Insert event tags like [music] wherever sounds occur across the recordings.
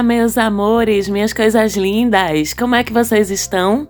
Olá, meus amores, minhas coisas lindas, como é que vocês estão?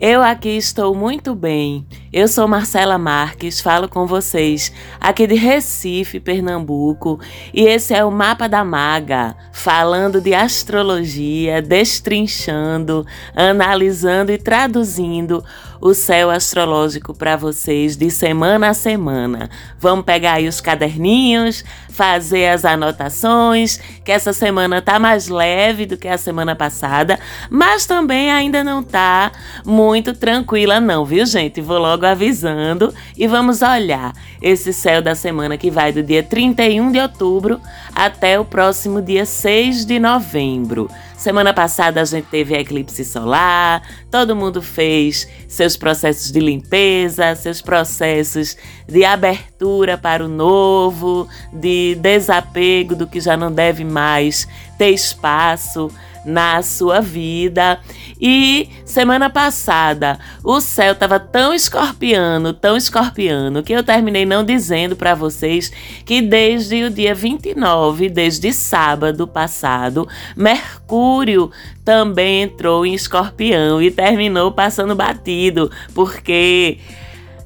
Eu aqui estou muito bem. Eu sou Marcela Marques, falo com vocês aqui de Recife, Pernambuco, e esse é o Mapa da Maga, falando de astrologia, destrinchando, analisando e traduzindo o céu astrológico para vocês de semana a semana. Vamos pegar aí os caderninhos, fazer as anotações, que essa semana tá mais leve do que a semana passada, mas também ainda não tá muito tranquila não, viu, gente? Vou logo avisando e vamos olhar esse céu da semana que vai do dia 31 de outubro até o próximo dia 6 de novembro. Semana passada a gente teve eclipse solar, todo mundo fez seus processos de limpeza, seus processos de abertura para o novo, de desapego do que já não deve mais ter espaço na sua vida. E semana passada o céu estava tão escorpiano, tão escorpiano, que eu terminei não dizendo para vocês que desde o dia 29, desde sábado passado, Mercúrio também entrou em escorpião e terminou passando batido, porque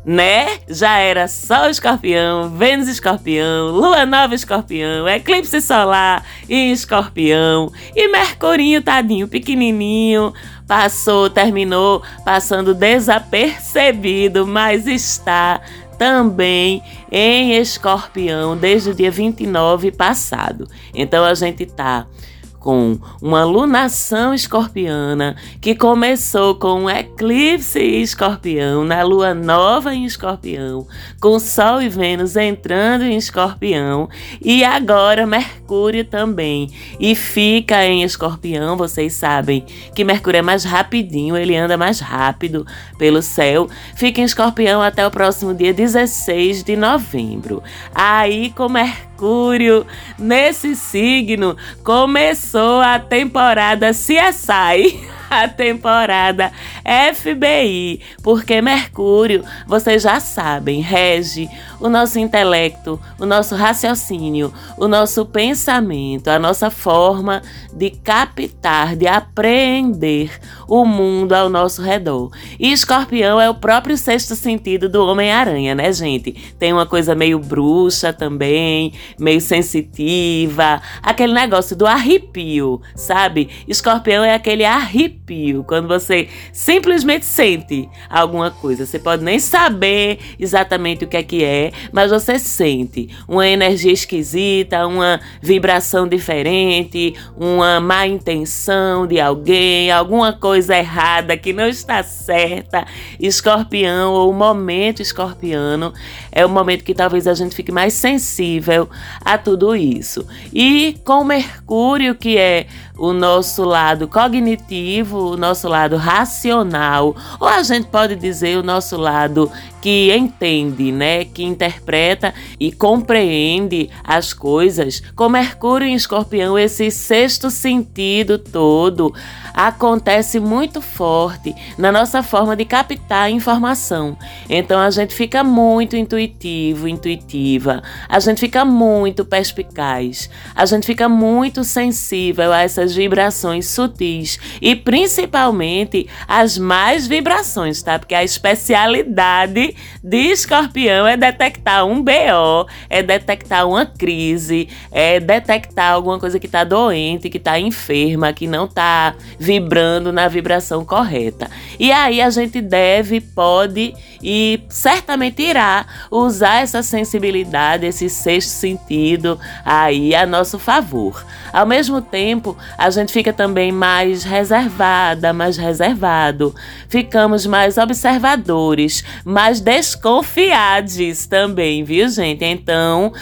né? Já era Sol Escorpião, Vênus Escorpião, Lua Nova Escorpião, eclipse solar em Escorpião e Mercurinho tadinho, pequenininho, passou, terminou passando desapercebido, mas está também em Escorpião desde o dia 29 passado. Então a gente tá com uma lunação escorpiana que começou com um eclipse escorpião na lua nova em escorpião, com Sol e Vênus entrando em escorpião e agora Mercúrio também. E fica em escorpião, vocês sabem que Mercúrio é mais rapidinho, ele anda mais rápido pelo céu. Fica em escorpião até o próximo dia 16 de novembro. Aí com Mercúrio nesse signo começou a temporada CSI. [laughs] [laughs] a temporada FBI, porque Mercúrio, vocês já sabem, rege o nosso intelecto, o nosso raciocínio, o nosso pensamento, a nossa forma de captar, de apreender o mundo ao nosso redor. E Escorpião é o próprio sexto sentido do Homem-Aranha, né, gente? Tem uma coisa meio bruxa também, meio sensitiva, aquele negócio do arrepio, sabe? Escorpião é aquele arrepio, quando você simplesmente sente alguma coisa. Você pode nem saber exatamente o que é que é, mas você sente uma energia esquisita, uma vibração diferente, uma má intenção de alguém, alguma coisa errada que não está certa. Escorpião ou momento escorpiano é o momento que talvez a gente fique mais sensível a tudo isso. E com Mercúrio, que é o nosso lado cognitivo, o nosso lado racional, ou a gente pode dizer o nosso lado que entende, né, que interpreta e compreende as coisas. Com Mercúrio em Escorpião, esse sexto sentido todo acontece muito forte na nossa forma de captar informação. Então a gente fica muito intuitivo, intuitiva, a gente fica muito perspicaz, a gente fica muito sensível a essas vibrações sutis e principalmente as mais vibrações, tá? Porque a especialidade de escorpião é detectar um BO, é detectar uma crise, é detectar alguma coisa que está doente, que está enferma, que não está vibrando na vibração correta. E aí a gente deve, pode e certamente irá usar essa sensibilidade, esse sexto sentido aí a nosso favor. Ao mesmo tempo, a gente fica também mais reservada, mais reservado. Ficamos mais observadores, mais desconfiados também, viu, gente? Então,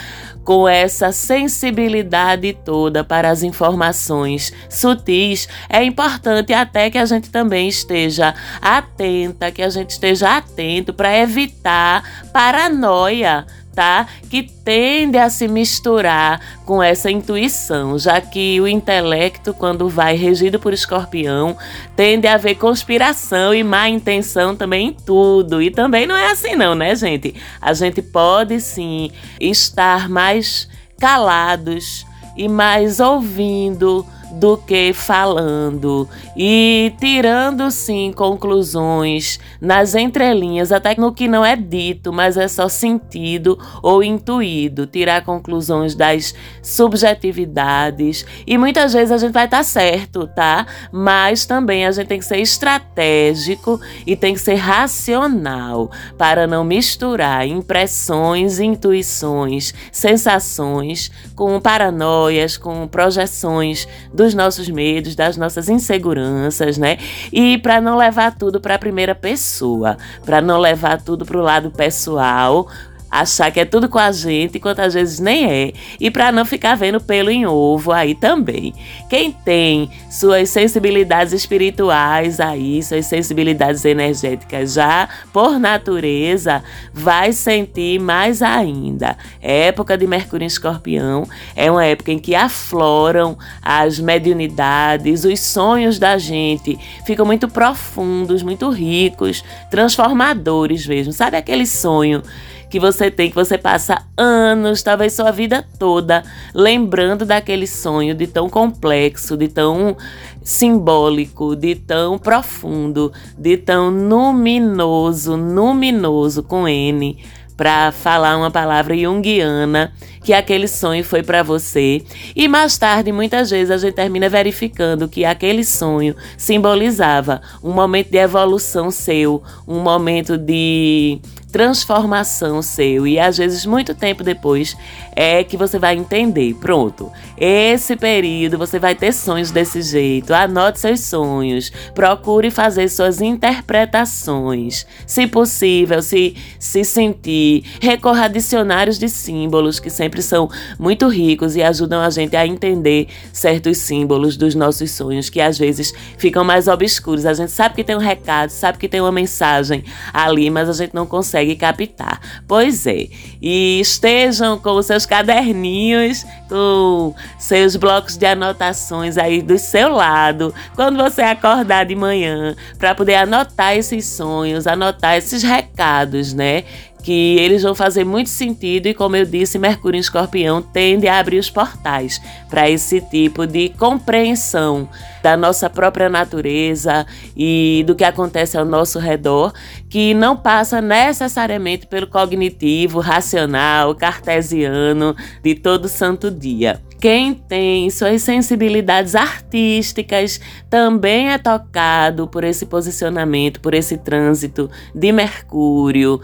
com essa sensibilidade toda para as informações sutis, é importante até que a gente também esteja atenta, que a gente esteja atento para evitar paranoia tá? Que tende a se misturar com essa intuição, já que o intelecto, quando vai regido por escorpião, tende a haver conspiração e má intenção também em tudo. E também não é assim, não, né, gente? A gente pode sim estar mais calados e mais ouvindo do que falando. E tirando sim conclusões nas entrelinhas, até no que não é dito, mas é só sentido ou intuído, tirar conclusões das subjetividades. E muitas vezes a gente vai estar tá certo, tá? Mas também a gente tem que ser estratégico e tem que ser racional para não misturar impressões, intuições, sensações com paranoias, com projeções dos nossos medos, das nossas inseguranças, né? E para não levar tudo para a primeira pessoa, para não levar tudo para o lado pessoal, achar que é tudo com a gente, enquanto às vezes nem é, e para não ficar vendo pelo em ovo aí também. Quem tem suas sensibilidades espirituais aí, suas sensibilidades energéticas já por natureza, vai sentir mais ainda. Época de Mercúrio em Escorpião é uma época em que afloram as mediunidades, os sonhos da gente ficam muito profundos, muito ricos, transformadores mesmo. Sabe aquele sonho que você tem, que você passa anos, talvez sua vida toda, lembrando daquele sonho de tão complexo, de tão simbólico, de tão profundo, de tão luminoso, luminoso com N para falar uma palavra junguiana que aquele sonho foi para você. E mais tarde, muitas vezes, a gente termina verificando que aquele sonho simbolizava um momento de evolução seu, um momento de transformação seu e às vezes muito tempo depois é que você vai entender. Pronto, esse período você vai ter sonhos desse jeito. Anote seus sonhos, procure fazer suas interpretações, se possível, se se sentir, recorra a dicionários de símbolos que sempre são muito ricos e ajudam a gente a entender certos símbolos dos nossos sonhos que às vezes ficam mais obscuros. A gente sabe que tem um recado, sabe que tem uma mensagem ali, mas a gente não consegue captar. Pois é, e estejam com os seus caderninhos, com seus blocos de anotações aí do seu lado, quando você acordar de manhã, para poder anotar esses sonhos, anotar esses recados, né? que eles vão fazer muito sentido e, como eu disse, Mercúrio em Escorpião tende a abrir os portais para esse tipo de compreensão da nossa própria natureza e do que acontece ao nosso redor, que não passa necessariamente pelo cognitivo, racional, cartesiano de todo santo dia. Quem tem suas sensibilidades artísticas também é tocado por esse posicionamento, por esse trânsito de Mercúrio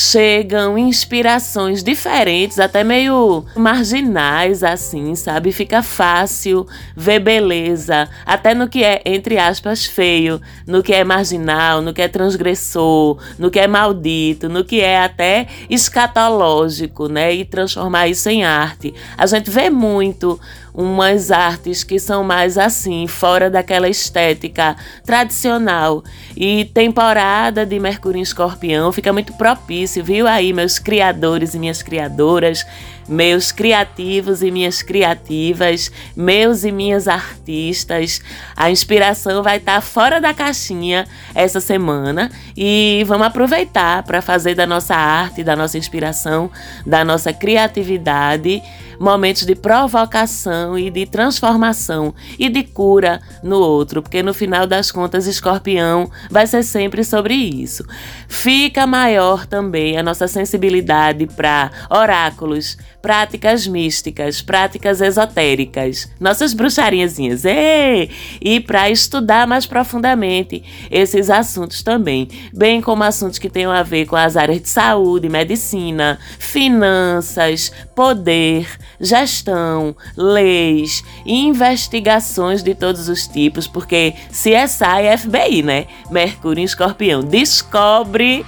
chegam inspirações diferentes, até meio marginais, assim, sabe? Fica fácil ver beleza, até no que é, entre aspas, feio, no que é marginal, no que é transgressor, no que é maldito, no que é até escatológico, né? E transformar isso em arte. A gente vê muito umas artes que são mais assim, fora daquela estética tradicional. E temporada de Mercúrio em Escorpião fica muito propício, viu aí, meus criadores e minhas criadoras, meus criativos e minhas criativas, meus e minhas artistas. A inspiração vai estar tá fora da caixinha essa semana e vamos aproveitar para fazer da nossa arte, da nossa inspiração, da nossa criatividade momentos de provocação e de transformação e de cura no outro, porque no final das contas, escorpião vai ser sempre sobre isso. Fica maior também a nossa sensibilidade para oráculos, práticas místicas, práticas esotéricas, nossas bruxarinhazinhas, Ei! e para estudar mais profundamente esses assuntos também, bem como assuntos que tenham a ver com as áreas de saúde, medicina, finanças, poder, gestão, leis, investigações de todos os tipos, porque CSI e FBI, né? Mercúrio em Escorpião descobre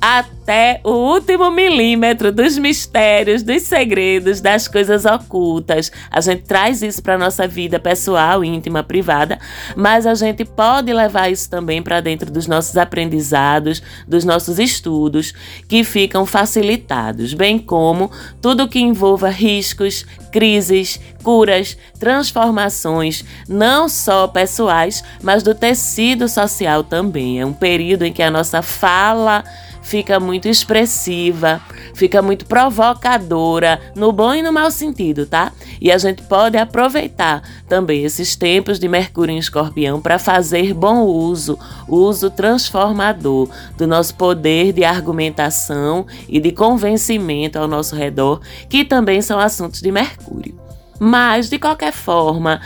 até o último milímetro dos mistérios, dos segredos, das coisas ocultas. A gente traz isso para nossa vida pessoal, íntima, privada, mas a gente pode levar isso também para dentro dos nossos aprendizados, dos nossos estudos, que ficam facilitados, bem como tudo que envolva riscos, crises, curas, transformações, não só pessoais, mas do tecido social também. É um período em que a nossa fala fica muito expressiva, fica muito provocadora, no bom e no mau sentido, tá? E a gente pode aproveitar também esses tempos de Mercúrio em Escorpião para fazer bom uso, uso transformador do nosso poder de argumentação e de convencimento ao nosso redor, que também são assuntos de Mercúrio. Mas, de qualquer forma,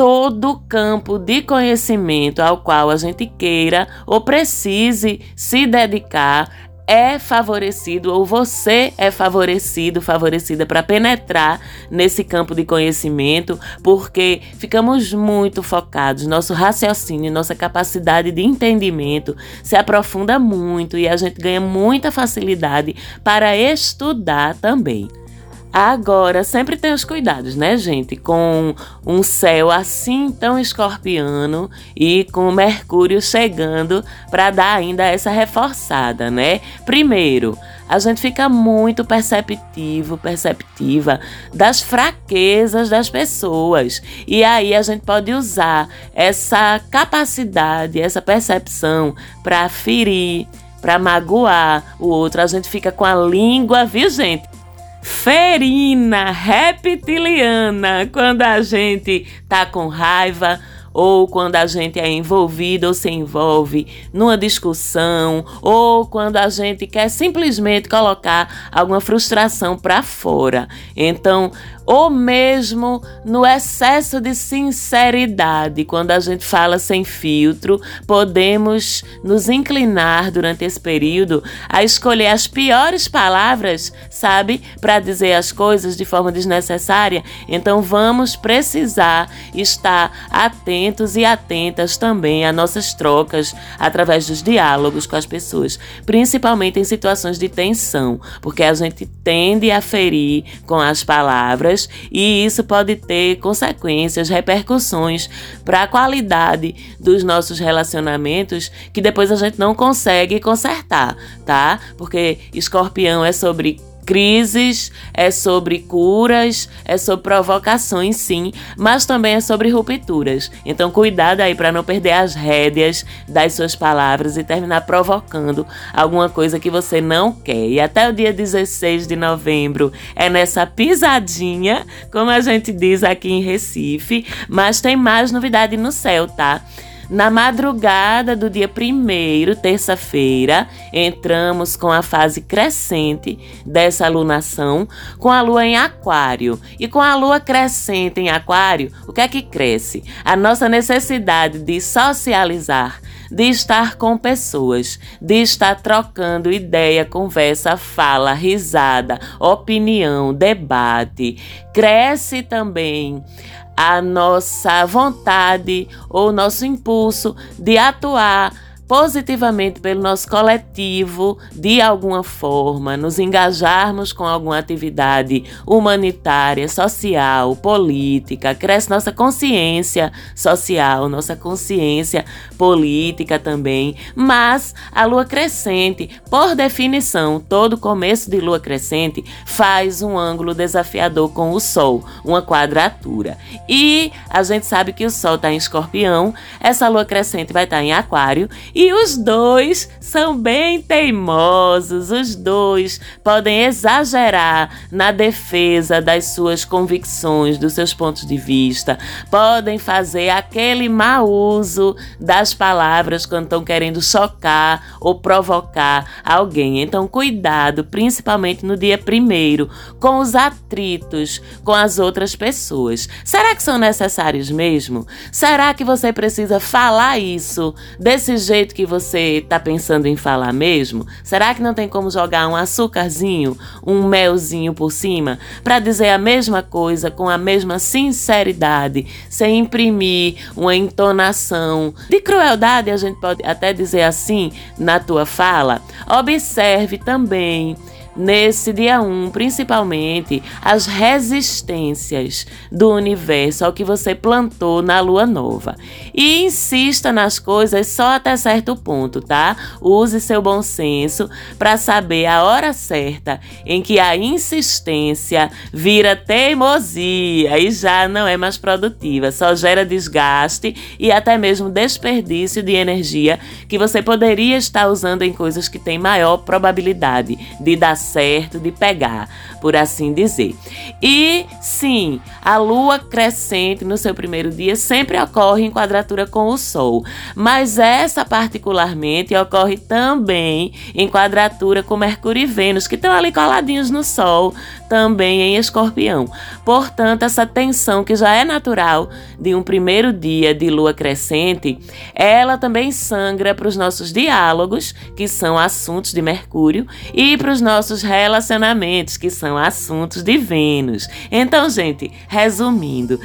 todo campo de conhecimento ao qual a gente queira ou precise se dedicar é favorecido ou você é favorecido, favorecida para penetrar nesse campo de conhecimento, porque ficamos muito focados, nosso raciocínio, nossa capacidade de entendimento se aprofunda muito e a gente ganha muita facilidade para estudar também. Agora, sempre tem os cuidados, né, gente? Com um céu assim tão escorpiano e com Mercúrio chegando para dar ainda essa reforçada, né? Primeiro, a gente fica muito perceptivo, perceptiva das fraquezas das pessoas. E aí a gente pode usar essa capacidade, essa percepção para ferir, para magoar o outro. A gente fica com a língua, viu, gente? Ferina, reptiliana, quando a gente tá com raiva ou quando a gente é envolvido ou se envolve numa discussão, ou quando a gente quer simplesmente colocar alguma frustração para fora. Então, ou mesmo no excesso de sinceridade, quando a gente fala sem filtro, podemos nos inclinar durante esse período a escolher as piores palavras, sabe, para dizer as coisas de forma desnecessária. Então vamos precisar estar atentos e atentas também a nossas trocas através dos diálogos com as pessoas, principalmente em situações de tensão, porque a gente tende a ferir com as palavras e isso pode ter consequências, repercussões para a qualidade dos nossos relacionamentos que depois a gente não consegue consertar, tá? Porque escorpião é sobre crises, é sobre curas, é sobre provocações, sim, mas também é sobre rupturas. Então, cuidado aí para não perder as rédeas das suas palavras e terminar provocando alguma coisa que você não quer. E até o dia 16 de novembro é nessa pisadinha, como a gente diz aqui em Recife, mas tem mais novidade no céu, tá? Na madrugada do dia 1 terça-feira, entramos com a fase crescente dessa alunação, com a lua em Aquário. E com a lua crescente em Aquário, o que é que cresce? A nossa necessidade de socializar, de estar com pessoas, de estar trocando ideia, conversa, fala, risada, opinião, debate. Cresce também a nossa vontade ou nosso impulso de atuar positivamente pelo nosso coletivo de alguma forma, nos engajarmos com alguma atividade humanitária, social, política, cresce nossa consciência social, nossa consciência política também. Mas a lua crescente, por definição, todo começo de lua crescente faz um ângulo desafiador com o Sol, uma quadratura. E a gente sabe que o Sol está em escorpião, essa lua crescente vai estar tá em Aquário os dois são bem teimosos, os dois podem exagerar na defesa das suas convicções, dos seus pontos de vista, podem fazer aquele mau uso das palavras quando estão querendo chocar ou provocar alguém. Então, cuidado, principalmente no dia primeiro, com os atritos com as outras pessoas. Será que são necessários mesmo? Será que você precisa falar isso desse jeito? Jeito que você está pensando em falar mesmo? Será que não tem como jogar um açúcarzinho, um melzinho por cima para dizer a mesma coisa com a mesma sinceridade, sem imprimir uma entonação de crueldade, a gente pode até dizer assim, na tua fala? Observe também nesse dia 1, um, principalmente as resistências do universo ao que você plantou na lua nova. E insista nas coisas só até certo ponto, tá? Use seu bom senso para saber a hora certa em que a insistência vira teimosia e já não é mais produtiva, só gera desgaste e até mesmo desperdício de energia que você poderia estar usando em coisas que têm maior probabilidade de dar certo, de pegar, por assim dizer. E sim, a lua crescente no seu primeiro dia sempre ocorre em quadratura com o Sol, mas essa particularmente ocorre também em quadratura com Mercúrio e Vênus, que estão ali coladinhos no Sol, também em Escorpião. Portanto, essa tensão que já é natural de um primeiro dia de lua crescente, ela também sangra para os nossos diálogos, que são assuntos de Mercúrio, e para os nossos relacionamentos, que são assuntos de Vênus. Então, gente, resumindo,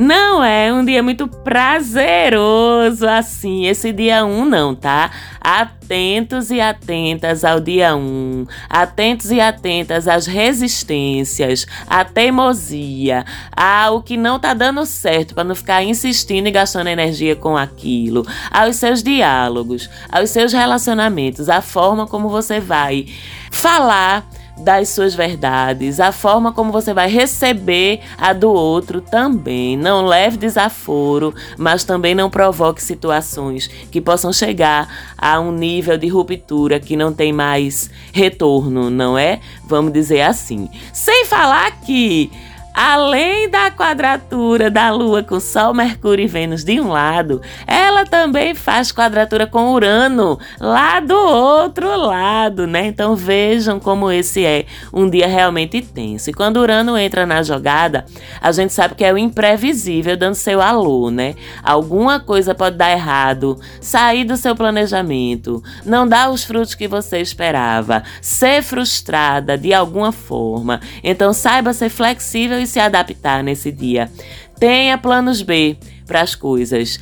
não é um dia muito prazeroso assim, esse dia 1 um não, tá? Atentos e atentas ao dia 1, um, atentos e atentas às resistências, à teimosia, ao que não tá dando certo para não ficar insistindo e gastando energia com aquilo, aos seus diálogos, aos seus relacionamentos, a forma como você vai falar das suas verdades, a forma como você vai receber a do outro também. Não leve desaforo, mas também não provoque situações que possam chegar a um nível de ruptura que não tem mais retorno, não é? Vamos dizer assim. Sem falar que Além da quadratura da Lua com Sol, Mercúrio e Vênus de um lado, ela também faz quadratura com Urano lá do outro lado, né? Então vejam como esse é um dia realmente tenso. E quando Urano entra na jogada, a gente sabe que é o imprevisível dando seu alô, né? Alguma coisa pode dar errado, sair do seu planejamento, não dar os frutos que você esperava, ser frustrada de alguma forma. Então saiba ser flexível e se adaptar nesse dia. Tenha planos B para as coisas.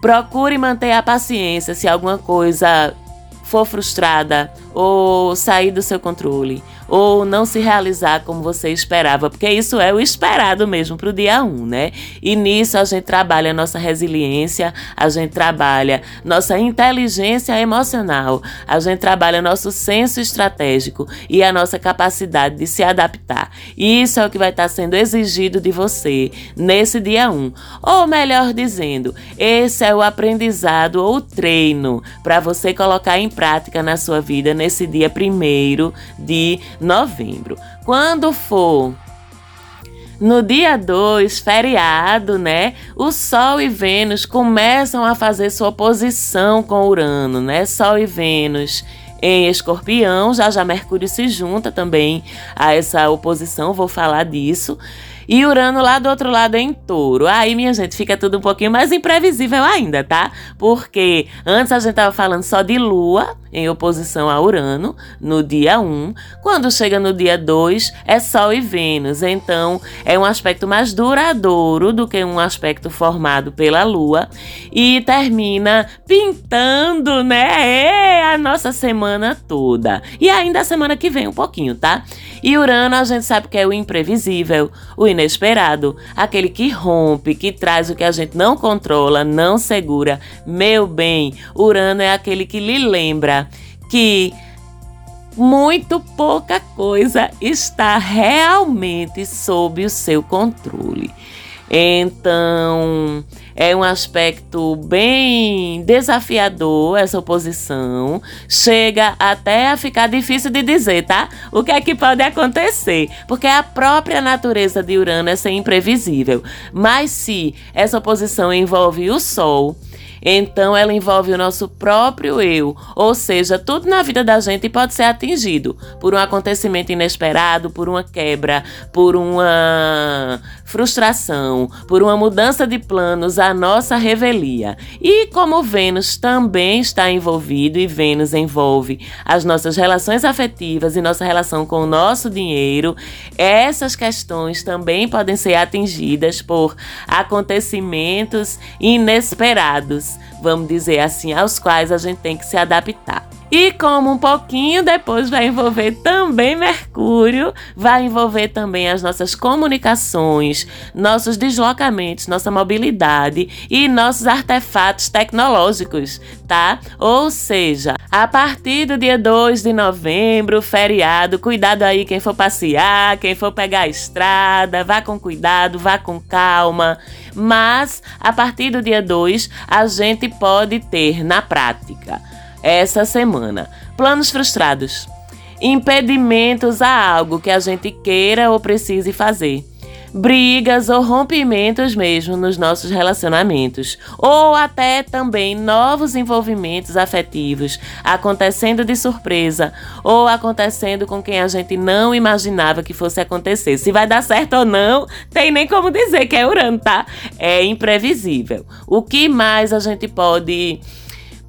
Procure manter a paciência se alguma coisa for frustrada ou sair do seu controle ou não se realizar como você esperava, porque isso é o esperado mesmo para o dia 1, né? E nisso a gente trabalha nossa resiliência, a gente trabalha nossa inteligência emocional, a gente trabalha nosso senso estratégico e a nossa capacidade de se adaptar. E isso é o que vai estar sendo exigido de você nesse dia 1. Ou melhor dizendo, esse é o aprendizado ou treino para você colocar em prática na sua vida nesse dia 1 de novembro. Quando for no dia 2, feriado, né? O Sol e Vênus começam a fazer sua oposição com Urano, né? Sol e Vênus em Escorpião, já já Mercúrio se junta também a essa oposição, vou falar disso. E Urano lá do outro lado em touro. Aí, minha gente, fica tudo um pouquinho mais imprevisível ainda, tá? Porque antes a gente tava falando só de Lua em oposição a Urano no dia 1. Quando chega no dia 2, é Sol e Vênus. Então, é um aspecto mais duradouro do que um aspecto formado pela Lua. E termina pintando, né? A nossa semana toda. E ainda a semana que vem um pouquinho, tá? E Urano a gente sabe que é o imprevisível, o inesperado, aquele que rompe, que traz o que a gente não controla, não segura. Meu bem, Urano é aquele que lhe lembra que muito pouca coisa está realmente sob o seu controle. Então, é um aspecto bem desafiador essa oposição. Chega até a ficar difícil de dizer, tá? O que é que pode acontecer? Porque a própria natureza de Urano é ser imprevisível. Mas se essa oposição envolve o Sol, então ela envolve o nosso próprio eu, ou seja, tudo na vida da gente pode ser atingido por um acontecimento inesperado, por uma quebra, por uma frustração, por uma mudança de planos, a nossa revelia. E como Vênus também está envolvido e Vênus envolve as nossas relações afetivas e nossa relação com o nosso dinheiro, essas questões também podem ser atingidas por acontecimentos inesperados vamos dizer assim, aos quais a gente tem que se adaptar. E como um pouquinho depois vai envolver também Mercúrio, vai envolver também as nossas comunicações, nossos deslocamentos, nossa mobilidade e nossos artefatos tecnológicos, tá? Ou seja, a partir do dia 2 de novembro, feriado, cuidado aí quem for passear, quem for pegar a estrada, vá com cuidado, vá com calma. Mas a partir do dia 2, a gente pode ter na prática essa semana. Planos frustrados. Impedimentos a algo que a gente queira ou precise fazer. Brigas ou rompimentos mesmo nos nossos relacionamentos, ou até também novos envolvimentos afetivos acontecendo de surpresa ou acontecendo com quem a gente não imaginava que fosse acontecer. Se vai dar certo ou não, tem nem como dizer que é Urano, tá? É imprevisível. O que mais a gente pode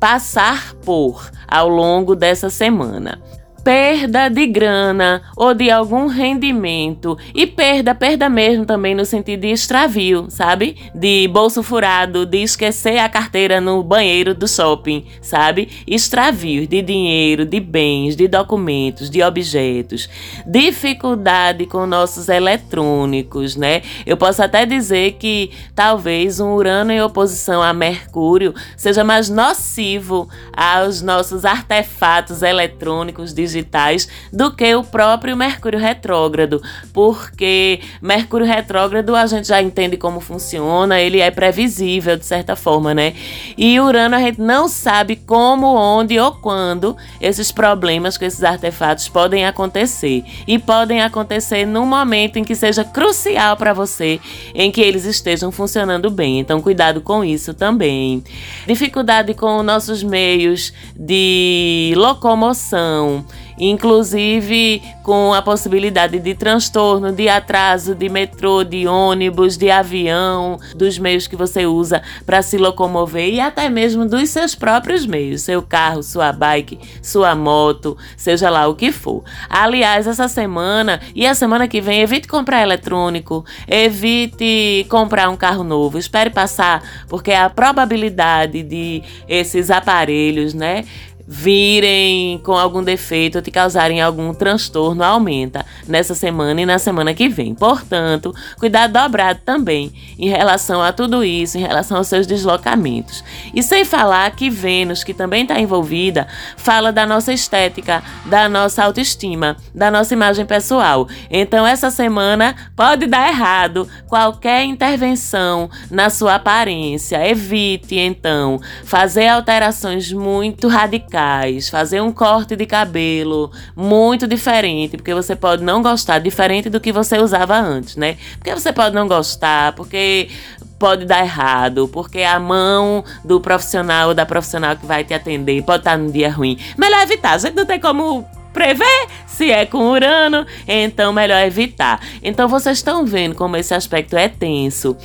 passar por ao longo dessa semana perda de grana ou de algum rendimento e perda, perda mesmo também no sentido de extravio, sabe? De bolso furado, de esquecer a carteira no banheiro do shopping, sabe? Extravio de dinheiro, de bens, de documentos, de objetos, dificuldade com nossos eletrônicos, né? Eu posso até dizer que talvez um Urano em oposição a Mercúrio seja mais nocivo aos nossos artefatos eletrônicos de digitais do que o próprio Mercúrio retrógrado, porque Mercúrio retrógrado a gente já entende como funciona, ele é previsível de certa forma, né? E Urano a gente não sabe como, onde ou quando esses problemas com esses artefatos podem acontecer e podem acontecer num momento em que seja crucial para você, em que eles estejam funcionando bem. Então cuidado com isso também. Dificuldade com nossos meios de locomoção inclusive com a possibilidade de transtorno, de atraso de metrô, de ônibus, de avião, dos meios que você usa para se locomover e até mesmo dos seus próprios meios, seu carro, sua bike, sua moto, seja lá o que for. Aliás, essa semana e a semana que vem, evite comprar eletrônico, evite comprar um carro novo, espere passar, porque a probabilidade de esses aparelhos, né, virem com algum defeito ou te causarem algum transtorno aumenta nessa semana e na semana que vem. Portanto, cuidado dobrado também em relação a tudo isso, em relação aos seus deslocamentos. E sem falar que Vênus, que também está envolvida, fala da nossa estética, da nossa autoestima, da nossa imagem pessoal. Então, essa semana pode dar errado qualquer intervenção na sua aparência. Evite, então, fazer alterações muito radicais fazer um corte de cabelo muito diferente, porque você pode não gostar, diferente do que você usava antes, né? Porque você pode não gostar, porque pode dar errado, porque a mão do profissional ou da profissional que vai te atender pode estar num dia ruim. Melhor evitar, a gente não tem como prever se é com Urano, então melhor evitar. Então vocês estão vendo como esse aspecto é tenso.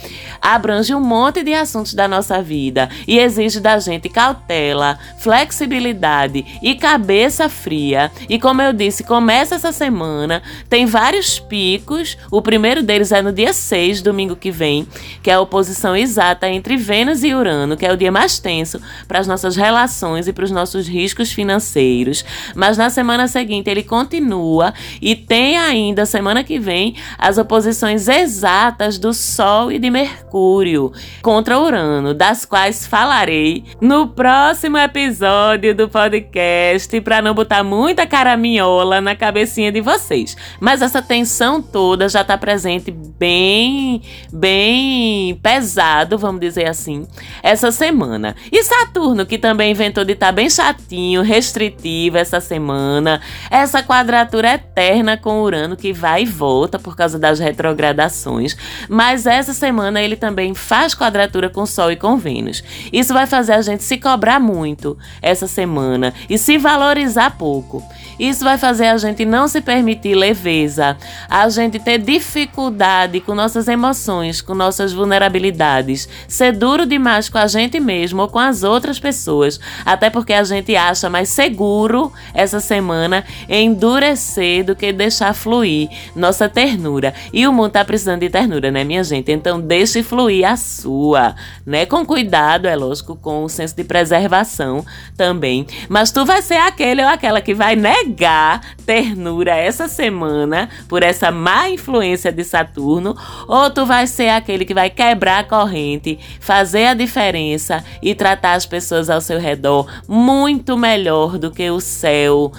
Abrange um monte de assuntos da nossa vida e exige da gente cautela, flexibilidade e cabeça fria. E como eu disse, começa essa semana, tem vários picos. O primeiro deles é no dia 6, domingo que vem, que é a oposição exata entre Vênus e Urano, que é o dia mais tenso para as nossas relações e para os nossos riscos financeiros. Mas na semana seguinte ele continua continua e tem ainda semana que vem as oposições exatas do Sol e de Mercúrio contra Urano, das quais falarei no próximo episódio do podcast para não botar muita caraminhola na cabecinha de vocês. Mas essa tensão toda já está presente bem, bem pesado, vamos dizer assim, essa semana. E Saturno, que também inventou de estar tá bem chatinho, restritivo essa semana, essa quadratura eterna com Urano que vai e volta por causa das retrogradações, mas essa semana ele também faz quadratura com Sol e com Vênus. Isso vai fazer a gente se cobrar muito essa semana e se valorizar pouco. Isso vai fazer a gente não se permitir leveza, a gente ter dificuldade com nossas emoções, com nossas vulnerabilidades, ser duro demais com a gente mesmo ou com as outras pessoas, até porque a gente acha mais seguro essa semana em endurecer do que deixar fluir nossa ternura. E o mundo tá precisando de ternura, né, minha gente? Então deixe fluir a sua, né? Com cuidado, é lógico, com o senso de preservação também. Mas tu vai ser aquele ou aquela que vai negar ternura essa semana por essa má influência de Saturno, ou tu vai ser aquele que vai quebrar a corrente, fazer a diferença e tratar as pessoas ao seu redor muito melhor do que o céu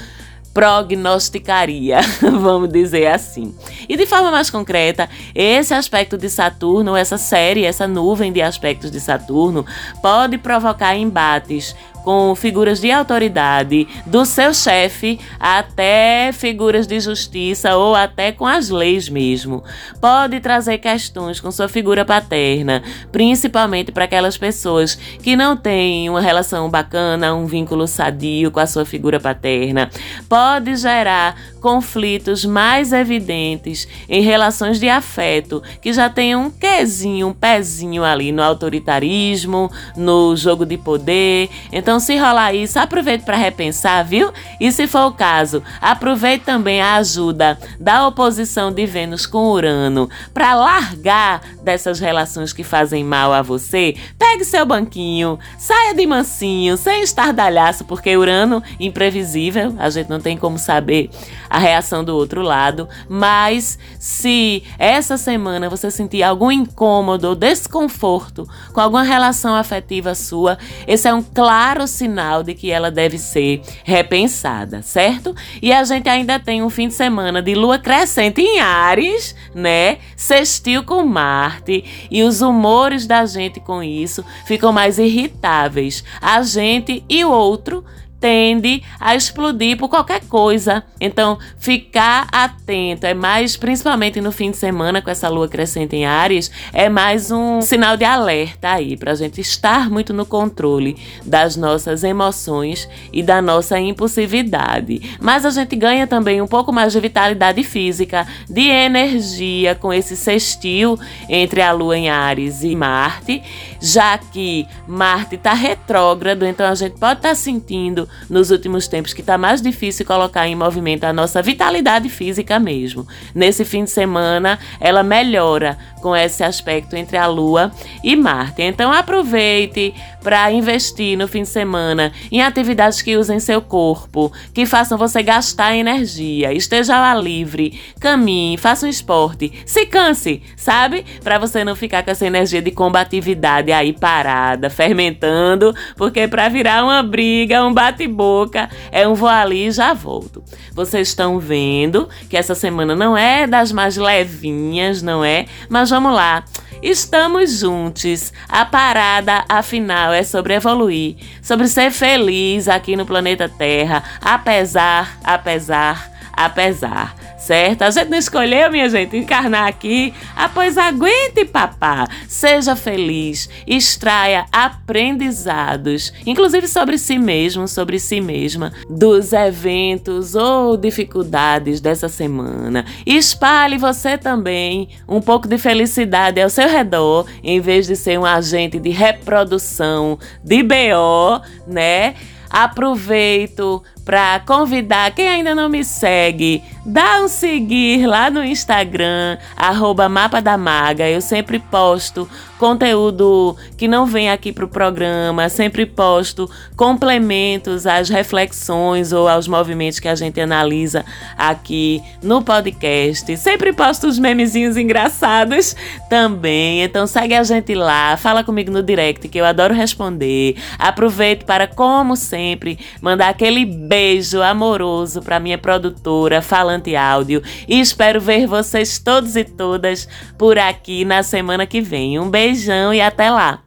prognosticaria, [laughs] vamos dizer assim. E de forma mais concreta, esse aspecto de Saturno, essa série, essa nuvem de aspectos de Saturno, pode provocar embates com figuras de autoridade, do seu chefe até figuras de justiça ou até com as leis mesmo. Pode trazer questões com sua figura paterna, principalmente para aquelas pessoas que não têm uma relação bacana, um vínculo sadio com a sua figura paterna. Pode gerar conflitos mais evidentes em relações de afeto, que já tem um quezinho, um pezinho ali no autoritarismo, no jogo de poder. Então se rolar isso, aproveite para repensar, viu? E se for o caso, aproveite também a ajuda da oposição de Vênus com Urano para largar dessas relações que fazem mal a você. Pegue seu banquinho, saia de mansinho, sem estardalhaço, porque Urano, imprevisível, a gente não tem como saber a reação do outro lado. Mas se essa semana você sentir algum incômodo ou desconforto com alguma relação afetiva sua, esse é um claro sinal de que ela deve ser repensada, certo? E a gente ainda tem um fim de semana de lua crescente em Ares, né? Sextil com Marte, e os humores da gente com isso ficam mais irritáveis. A gente e o outro tende a explodir por qualquer coisa. Então, ficar atento é mais, principalmente no fim de semana com essa lua crescente em Ares, é mais um sinal de alerta aí para a gente estar muito no controle das nossas emoções e da nossa impulsividade. Mas a gente ganha também um pouco mais de vitalidade física, de energia com esse sextil entre a lua em Ares e Marte, já que Marte está retrógrado, então a gente pode estar tá sentindo nos últimos tempos que está mais difícil colocar em movimento a nossa vitalidade física mesmo. Nesse fim de semana, ela melhora com esse aspecto entre a Lua e Marte. Então aproveite para investir no fim de semana em atividades que usem seu corpo, que façam você gastar energia, esteja lá livre, caminhe, faça um esporte, se canse, sabe? Para você não ficar com essa energia de combatividade aí parada, fermentando, porque para virar uma briga, um bate-boca, é um vou ali e já volto. Vocês estão vendo que essa semana não é das mais levinhas, não é? Mas vamos lá. Estamos juntos. A parada, afinal, é sobre evoluir, sobre ser feliz aqui no planeta Terra, apesar, apesar, apesar certo? A gente não escolheu, minha gente, encarnar aqui. Ah, pois aguente, papá. Seja feliz, extraia aprendizados, inclusive sobre si mesmo, sobre si mesma, dos eventos ou dificuldades dessa semana. Espalhe você também um pouco de felicidade ao seu redor, em vez de ser um agente de reprodução de BO, né? Aproveito para convidar quem ainda não me segue, dá um seguir lá no Instagram, arroba Mapa da Maga. Eu sempre posto conteúdo que não vem aqui para o programa, sempre posto complementos às reflexões ou aos movimentos que a gente analisa aqui no podcast. Sempre posto os memezinhos engraçados também. Então segue a gente lá, fala comigo no direct que eu adoro responder. Aproveito para, como sempre, mandar aquele beijo amoroso para minha produtora Falante Áudio e espero ver vocês todos e todas por aqui na semana que vem. Um beijo beijão e até lá!